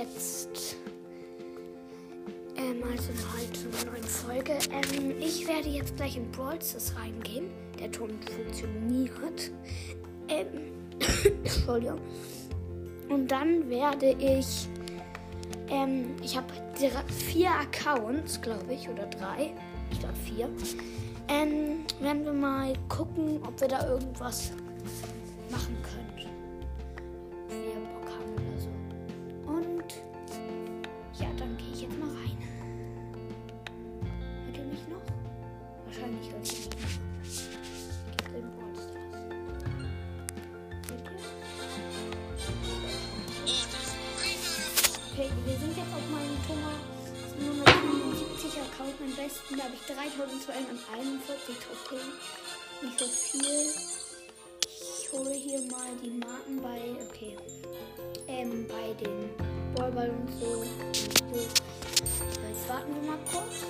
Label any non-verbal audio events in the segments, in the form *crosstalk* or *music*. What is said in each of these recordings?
jetzt ähm, also halt zu einer neuen Folge. Ähm, ich werde jetzt gleich in Brawl reingehen. Der Ton funktioniert. Ähm, *coughs* Entschuldigung. Und dann werde ich. Ähm, ich habe vier Accounts, glaube ich, oder drei. Ich glaube vier. Ähm, werden wir mal gucken, ob wir da irgendwas Wahrscheinlich als ich. Okay, wir sind jetzt auf meinem Thomas Nummer 75 Account, mein besten. Da habe ich 3241 Token. Nicht so viel. Ich hole hier mal die Marken bei, okay, ähm, bei den Ballball und so. so. Jetzt warten wir mal kurz.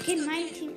Okay, my team.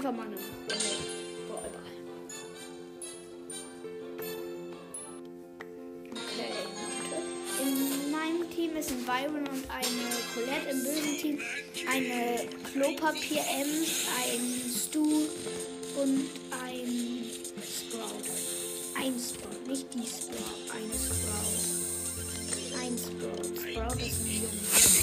Einfach mal eine Team ist ein Byron und eine Colette. Im bösen Team eine Klopapier-Ems, ein Stu und ein Sprout. Ein Sprout, nicht die Sprout, eine Sprout. Ein Sprout. Sprout ist ein Junge.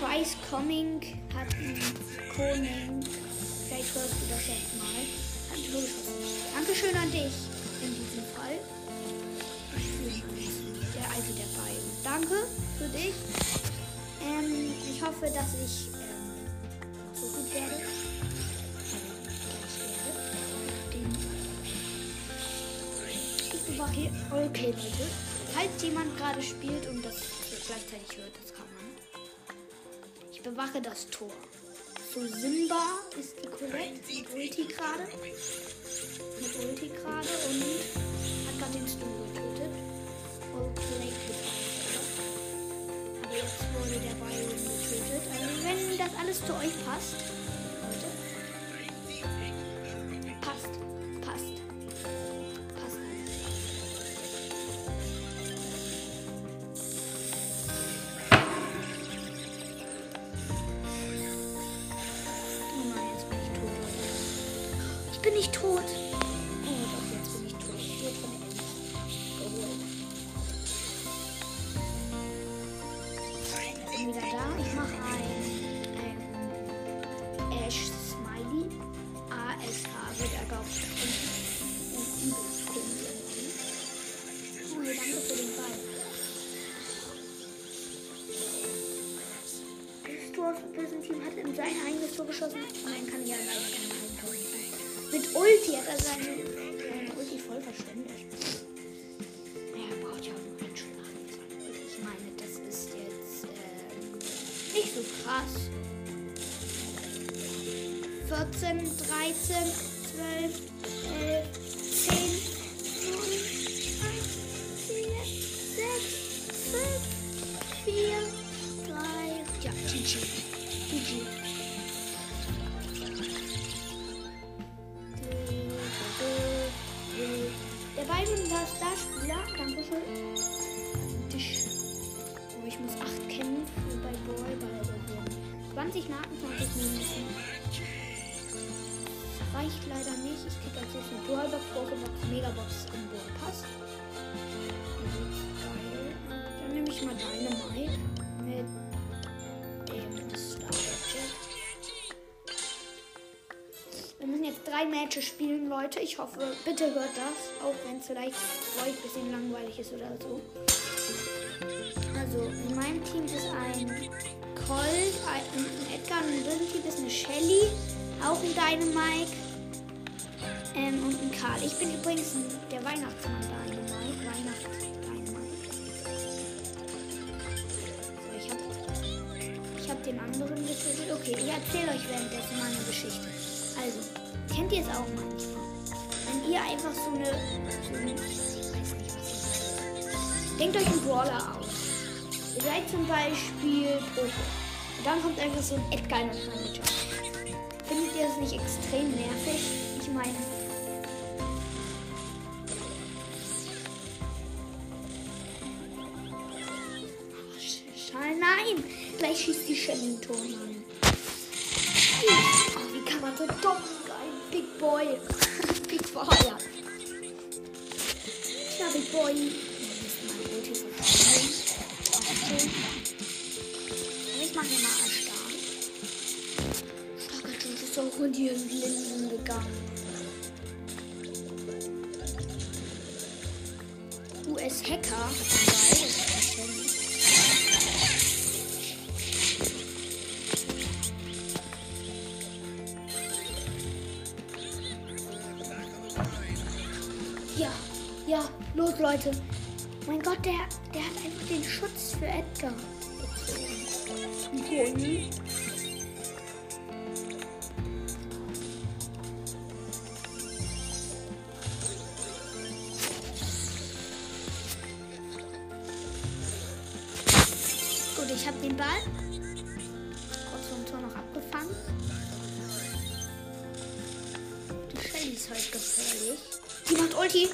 Price Coming hat einen Koning. Vielleicht hörst du das jetzt mal. Dankeschön an dich in diesem Fall. Der also der Byron. Danke für dich. Ähm, ich hoffe, dass ich ähm, so gut werde. Ich bewache hier. Okay, Leute. Falls jemand gerade spielt und das gleichzeitig hört, das bewache das Tor. So Simba ist die Colette mit Ulti gerade. Mit Ulti gerade und hat gerade den Stu getötet. Okay, Aber jetzt wurde der Byron getötet. Also wenn das alles zu euch passt, nicht tot. So krass. 14, 13, 12, 11, Megabox im Ballpass. Geil. Dann nehme ich mal Dynamite mit dem Star Gadget. Wir müssen jetzt drei Matches spielen, Leute. Ich hoffe, bitte hört das, auch wenn es vielleicht ein bisschen langweilig ist oder so. Also, in meinem Team ist ein Colt, ein, ein Edgar, dritten Team ist eine Shelly, auch ein Dynamite ähm, und ein Karl. Ich bin übrigens der Weihnachtsmann Dynamite. Weihnachts Dynamite. So, ich habe ich hab den anderen getötet. Okay, ich erzähle euch währenddessen mal eine Geschichte. Also, kennt ihr es auch manchmal? Wenn ihr einfach so eine. So eine. Denkt euch einen Brawler aus. Ihr seid zum Beispiel Poco. Und dann kommt einfach so ein Edgar in das. Findet ihr das nicht extrem nervig? Ich meine. Gleich schießt die Shelly ein Tor, Mann. Geil. Big Boy. *laughs* Big Boy, ja. Ja, Big Boy. Wir müssen mal Ulti verschwinden. Okay. Ich mache mal als stark. Starker Typ ist auch in die Linsen gegangen. US-Hacker. Das Leute. Mein Gott, der, der hat einfach den Schutz für Edgar. gezogen. Gut, ich habe den Ball. Kurz vom Tor noch abgefangen. Die Shelly ist halt gefährlich. Die macht Ulti.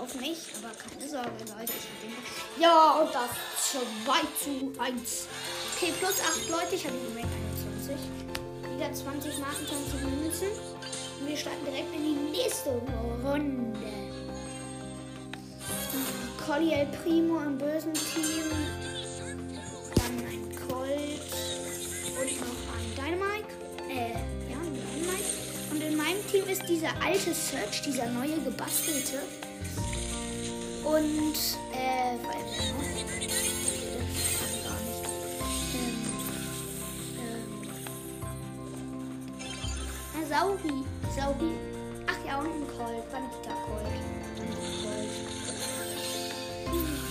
Auf mich, aber keine Sorge, Leute. Ich ja, und das 2 zu 1. Okay, plus 8 Leute. Ich habe im Moment 21. Wieder 20 Marken, 20 Münzen. Und wir starten direkt in die nächste Runde. Colli El Primo im bösen Team. Dann ein Colt. Und noch ein Dynamite. Äh, ja, ein Dynamite. Und in meinem Team ist dieser alte Search, dieser neue gebastelte. Und, äh, weil, nicht. Ähm, ähm, ah, Sauri, Sauri. Ach ja, und ein Colt, Vanita Colt. Und ein Colt.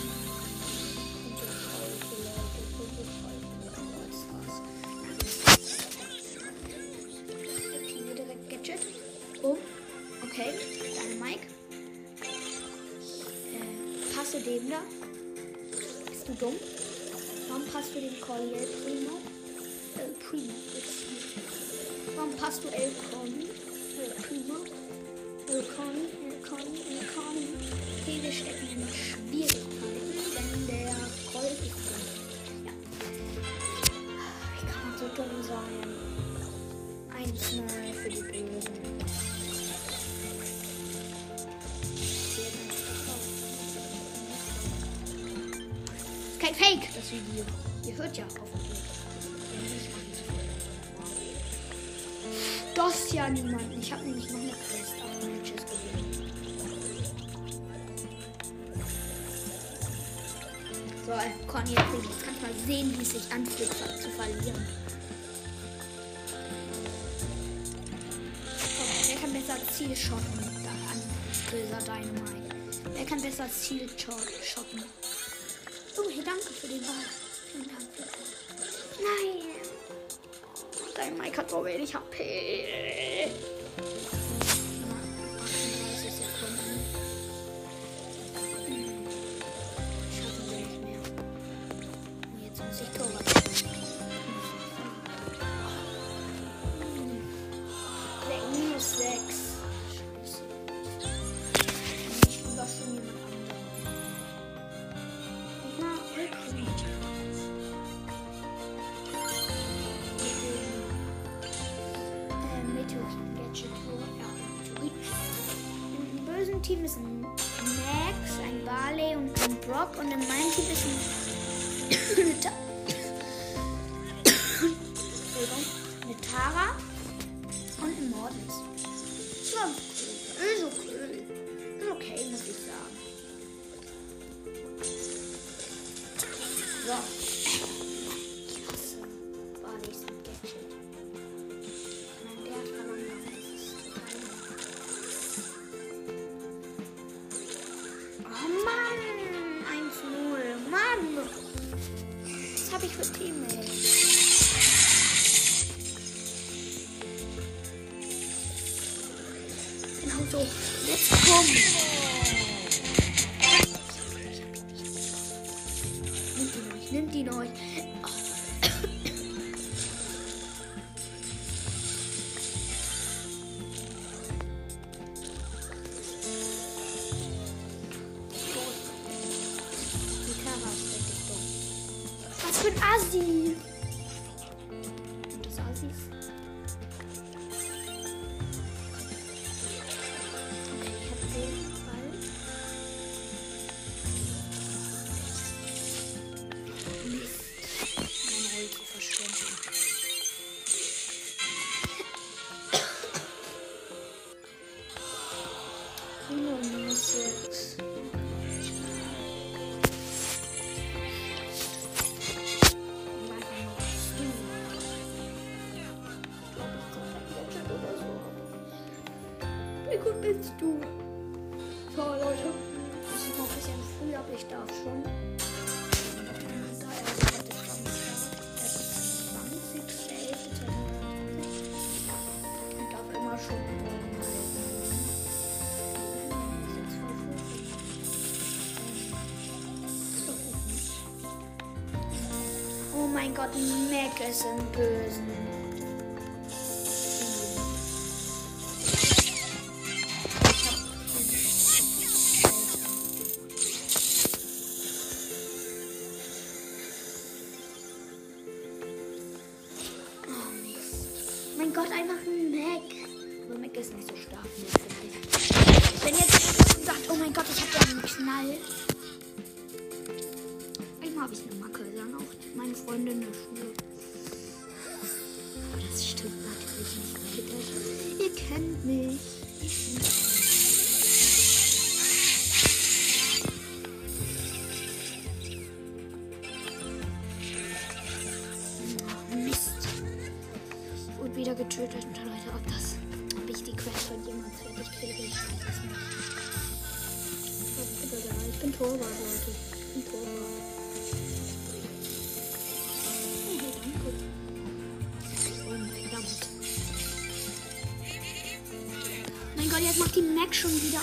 Dumm? Warum passt du dem Collier Primo? El Primo. jetzt. Warum passt du El Con? El Primo? El Con, El Con, El Con. Okay, wir stecken in Schwierigkeiten, denn der Colt ist dumm. Ja. Wie kann man so dumm sein? 1-0 für die Bösen. Kein Fake, das Video. Ihr hört ja hoffentlich. Das ja niemand. Ich habe nämlich noch eine Quest auf Matches gesehen. So, Conny, jetzt kannst mal sehen, wie es sich anfühlt zu verlieren. Wer kann besser Ziel schotten? Da an böser Dynamite. Wer kann besser Ziel scho- schotten? Oh, hey, danke für den Ball. Vielen Dank. Nein. Dein Mike hat so wenig HP. Team ist ein Max, ein Barley und ein Brock. Und in meinem Team ist ein. *coughs* Was habe ich für Teammates? Genau so. Jetzt komm! Ne? Oh mein Gott, kennt mich.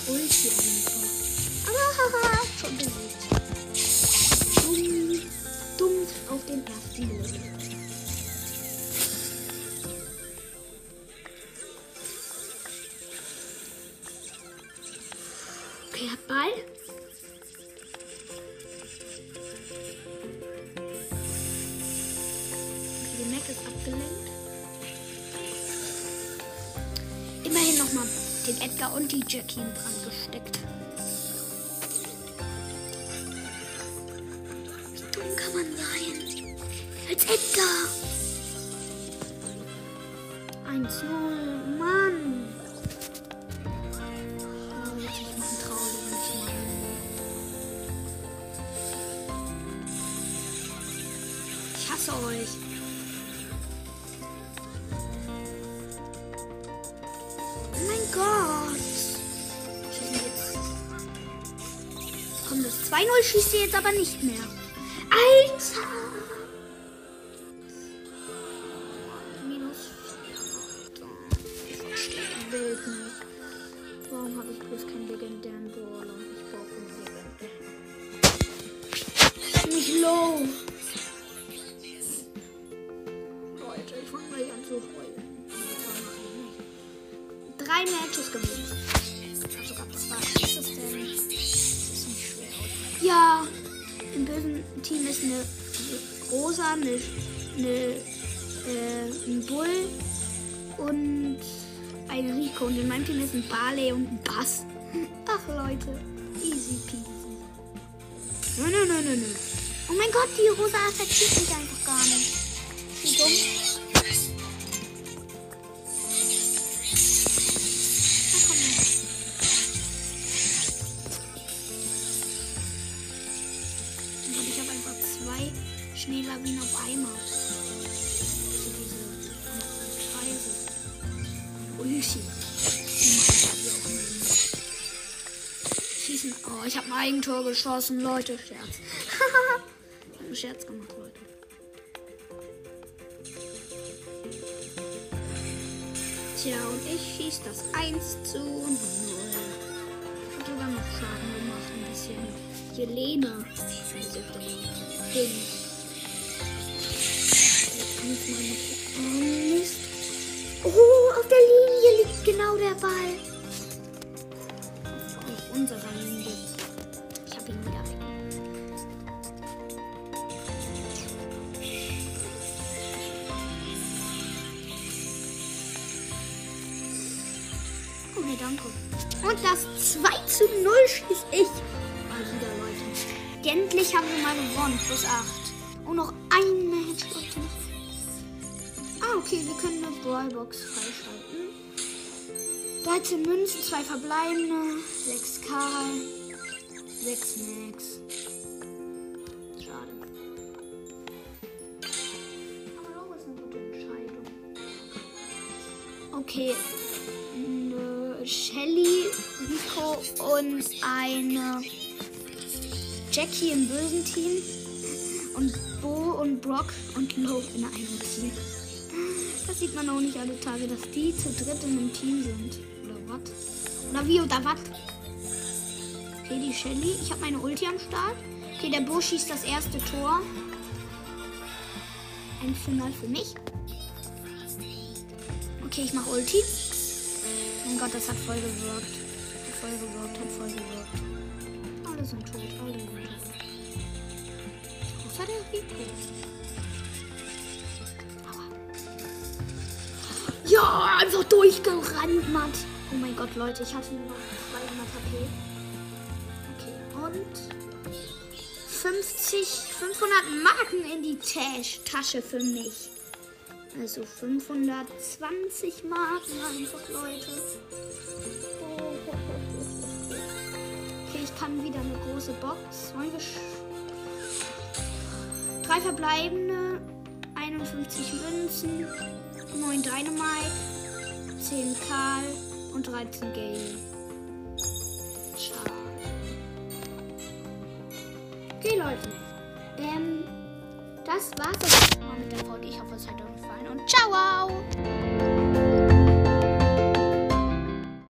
Ulti einfach. Aber haha, schon besiegt. Dumm, dumm auf den Level. Okay, hab Ball. Mac ist abgelenkt. Immerhin nochmal den Edgar und die Jackie in Hasse euch. Oh mein Gott. Komm, das 2-0 schießt ihr jetzt aber nicht mehr. Team ist eine Rosa, eine, eine äh, ein Bull und ein Rico. Und in meinem Team ist ein Barley und ein Bass. Ach Leute, easy peasy. Nö, nö, nö, nö, nö. Oh mein Gott, die Rosa attackiert mich einfach gar nicht. Wie dumm. Schießen. Oh, ich habe ein Eigentor geschossen, Leute. Scherz. *laughs* ich habe einen Scherz gemacht, Leute. Tja, und ich schieß das 1 zu 0. Ich hab sogar noch Schaden gemacht, ein bisschen. Der Ding. Genau der Ball. Auf, unserer Linie. Ich hab ihn wieder weg. Okay, danke. Und das 2 zu 0 schieß ich. Mal wieder, Leute. Endlich haben wir mal gewonnen. Plus 8. Und noch ein Match, Leute. Ah, okay, wir können eine Brawlbox freischalten. 13 Münzen, 2 verbleibende, 6 Karl, 6 Max. Schade. Aber auch ist eine gute Entscheidung. Okay. Nö, Shelly, Rico und eine Jackie im bösen Team. Und Bo und Brock und Lo in einem Team. Das sieht man auch nicht alle Tage, dass die zu dritt in einem Team sind. Was? Oder wie oder was? Okay, die Shelly. Ich habe meine Ulti am Start. Okay, der Bo schießt das erste Tor. Ein Final für mich. Okay, ich mache Ulti. Mein Gott, das hat voll gewirkt. Hat voll gewirkt, hat voll gewirkt. Alle sind tot, alle sind tot. Außer der Rico. Ja, einfach durchgerannt, Matt. Oh mein Gott, Leute, ich hatte nur noch 200 HP. Okay, und 50, 500 Marken in die Tash Tasche für mich. Also 520 Marken einfach, Leute. Okay, ich kann wieder eine große Box. Wollen wir Drei verbleibende, 51 Münzen, 9 Dynamite, 10 Karl und 13 Gale. Schade. Okay, Leute. Ähm, das war's jetzt mal mit der Folge. Ich hoffe, es hat euch gefallen und ciao!